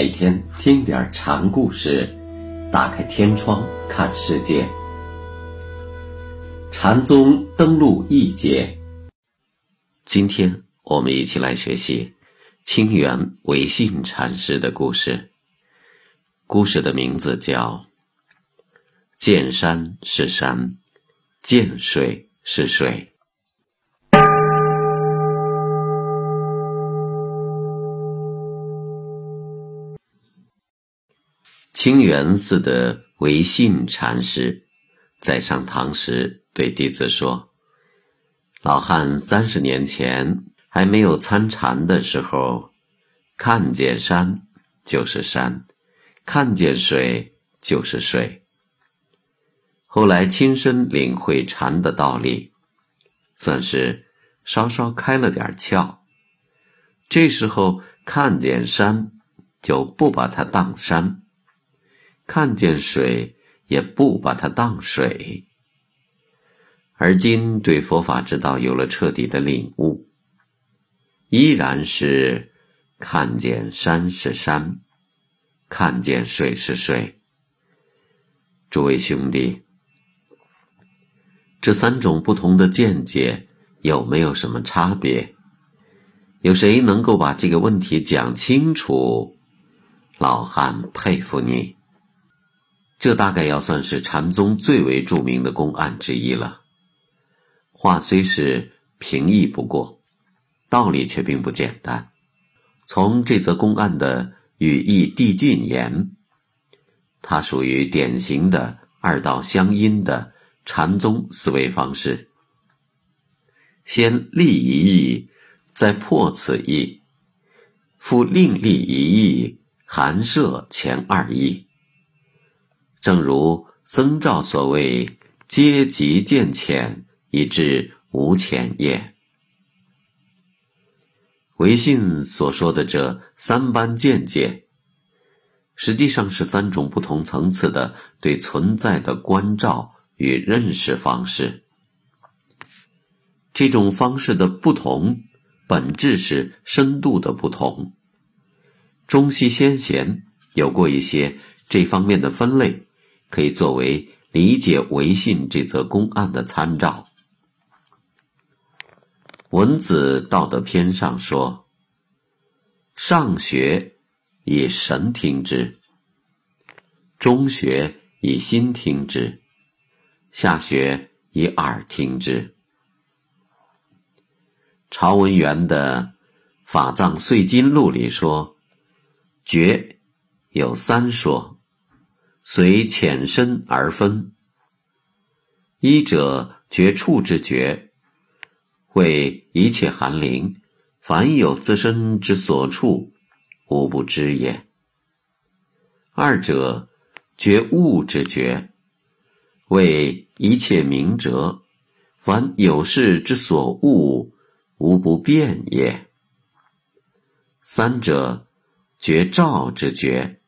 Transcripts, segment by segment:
每天听点禅故事，打开天窗看世界。禅宗登陆一节，今天我们一起来学习清源唯信禅师的故事。故事的名字叫“见山是山，见水是水”。清源寺的唯信禅师在上堂时对弟子说：“老汉三十年前还没有参禅的时候，看见山就是山，看见水就是水。后来亲身领会禅的道理，算是稍稍开了点窍。这时候看见山，就不把它当山。”看见水也不把它当水，而今对佛法之道有了彻底的领悟，依然是看见山是山，看见水是水。诸位兄弟，这三种不同的见解有没有什么差别？有谁能够把这个问题讲清楚？老汉佩服你。这大概要算是禅宗最为著名的公案之一了。话虽是平易不过，道理却并不简单。从这则公案的语义递进言，它属于典型的二道相因的禅宗思维方式：先立一义，再破此义，复另立一义，含摄前二义。正如僧肇所谓“阶级见浅，以致无浅也”。唯信所说的这三般见解，实际上是三种不同层次的对存在的关照与认识方式。这种方式的不同，本质是深度的不同。中西先贤有过一些这方面的分类。可以作为理解唯信这则公案的参照。文子道德篇上说：“上学以神听之，中学以心听之，下学以耳听之。”朝文元的《法藏碎金录》里说：“觉有三说。”随浅深而分。一者觉处之觉，为一切寒灵，凡有自身之所处，无不知也。二者觉物之觉，为一切明哲，凡有事之所悟，无不变也。三者觉照之觉。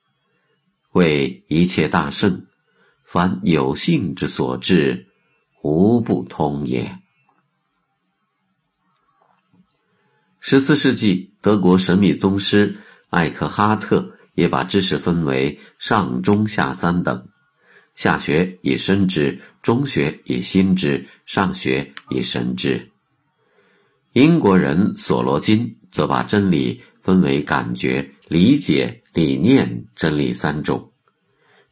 为一切大圣，凡有性之所至，无不通也。十四世纪，德国神秘宗师艾克哈特也把知识分为上、中、下三等，下学以身知，中学以心知，上学以神知。英国人索罗金则把真理分为感觉、理解。理念真理三种，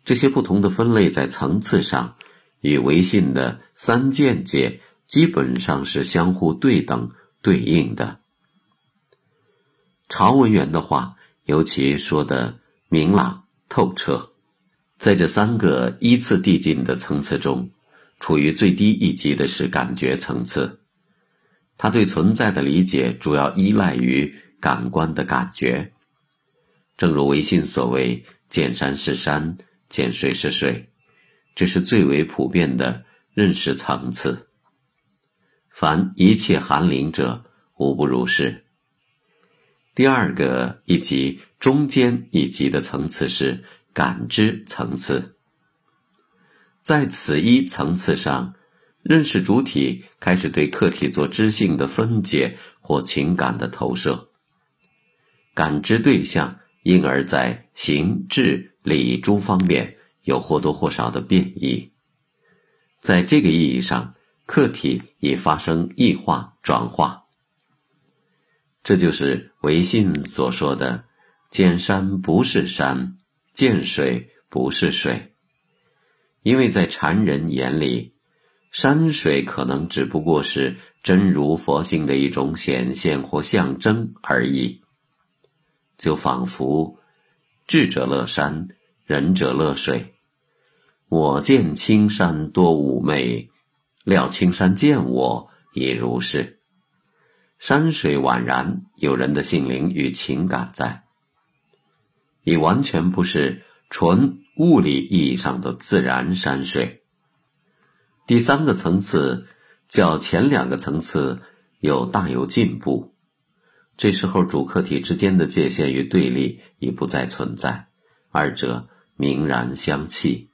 这些不同的分类在层次上与唯信的三见解基本上是相互对等对应的。朝文元的话尤其说的明朗透彻，在这三个依次递进的层次中，处于最低一级的是感觉层次，他对存在的理解主要依赖于感官的感觉。正如唯信所谓“见山是山，见水是水”，这是最为普遍的认识层次。凡一切含灵者，无不如是。第二个一级中间一级的层次是感知层次，在此一层次上，认识主体开始对客体做知性的分解或情感的投射，感知对象。因而，在形、质、理诸方面有或多或少的变异。在这个意义上，客体已发生异化转化。这就是唯信所说的：“见山不是山，见水不是水。”因为在禅人眼里，山水可能只不过是真如佛性的一种显现或象征而已。就仿佛智者乐山，仁者乐水。我见青山多妩媚，料青山见我也如是。山水宛然有人的心灵与情感在，已完全不是纯物理意义上的自然山水。第三个层次较前两个层次有大有进步。这时候，主客体之间的界限与对立已不再存在，二者明然相契。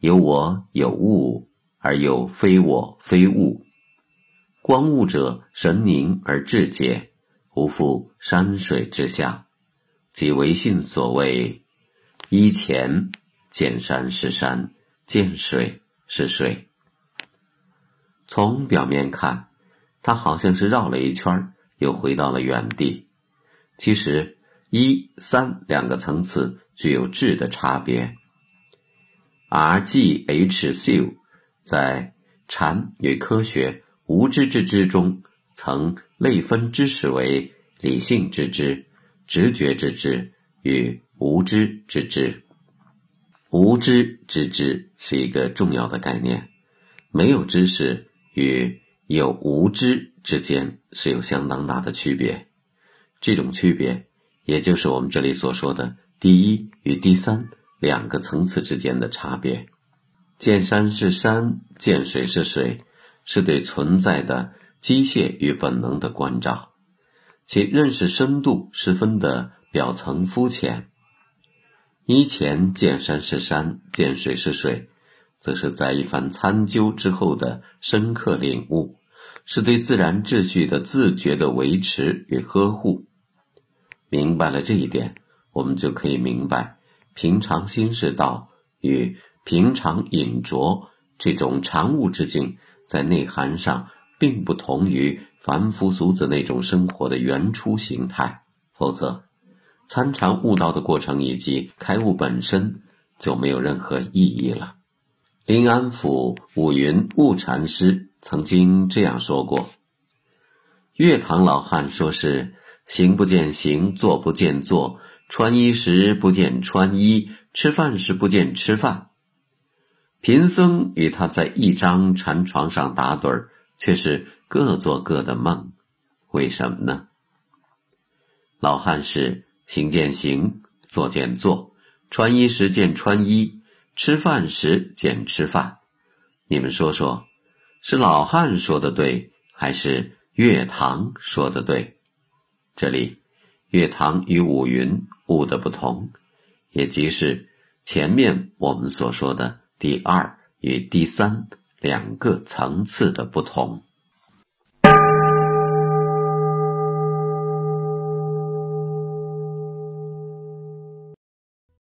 有我有物，而又非我非物。观物者神凝而至解，无复山水之下，即唯信所谓：依前见山是山，见水是水。从表面看，它好像是绕了一圈儿。又回到了原地。其实，一、三两个层次具有质的差别。R、G、H、C 在禅与科学无知之知中，曾类分知识为理性之知、直觉之知与无知之知。无知之知是一个重要的概念，没有知识与有无知。之间是有相当大的区别，这种区别也就是我们这里所说的第一与第三两个层次之间的差别。见山是山，见水是水，是对存在的机械与本能的关照，其认识深度十分的表层肤浅。以前见山是山，见水是水，则是在一番参究之后的深刻领悟。是对自然秩序的自觉的维持与呵护。明白了这一点，我们就可以明白平常心是道与平常隐着这种常物之境，在内涵上并不同于凡夫俗子那种生活的原初形态。否则，参禅悟道的过程以及开悟本身就没有任何意义了。临安府五云悟禅师。曾经这样说过：“月堂老汉说是行不见行，坐不见坐，穿衣时不见穿衣，吃饭时不见吃饭。贫僧与他在一张禅床上打盹儿，却是各做各的梦。为什么呢？老汉是行见行，坐见坐，穿衣时见穿衣，吃饭时见吃饭。你们说说。”是老汉说的对，还是月堂说的对？这里，月堂与五云悟的不同，也即是前面我们所说的第二与第三两个层次的不同。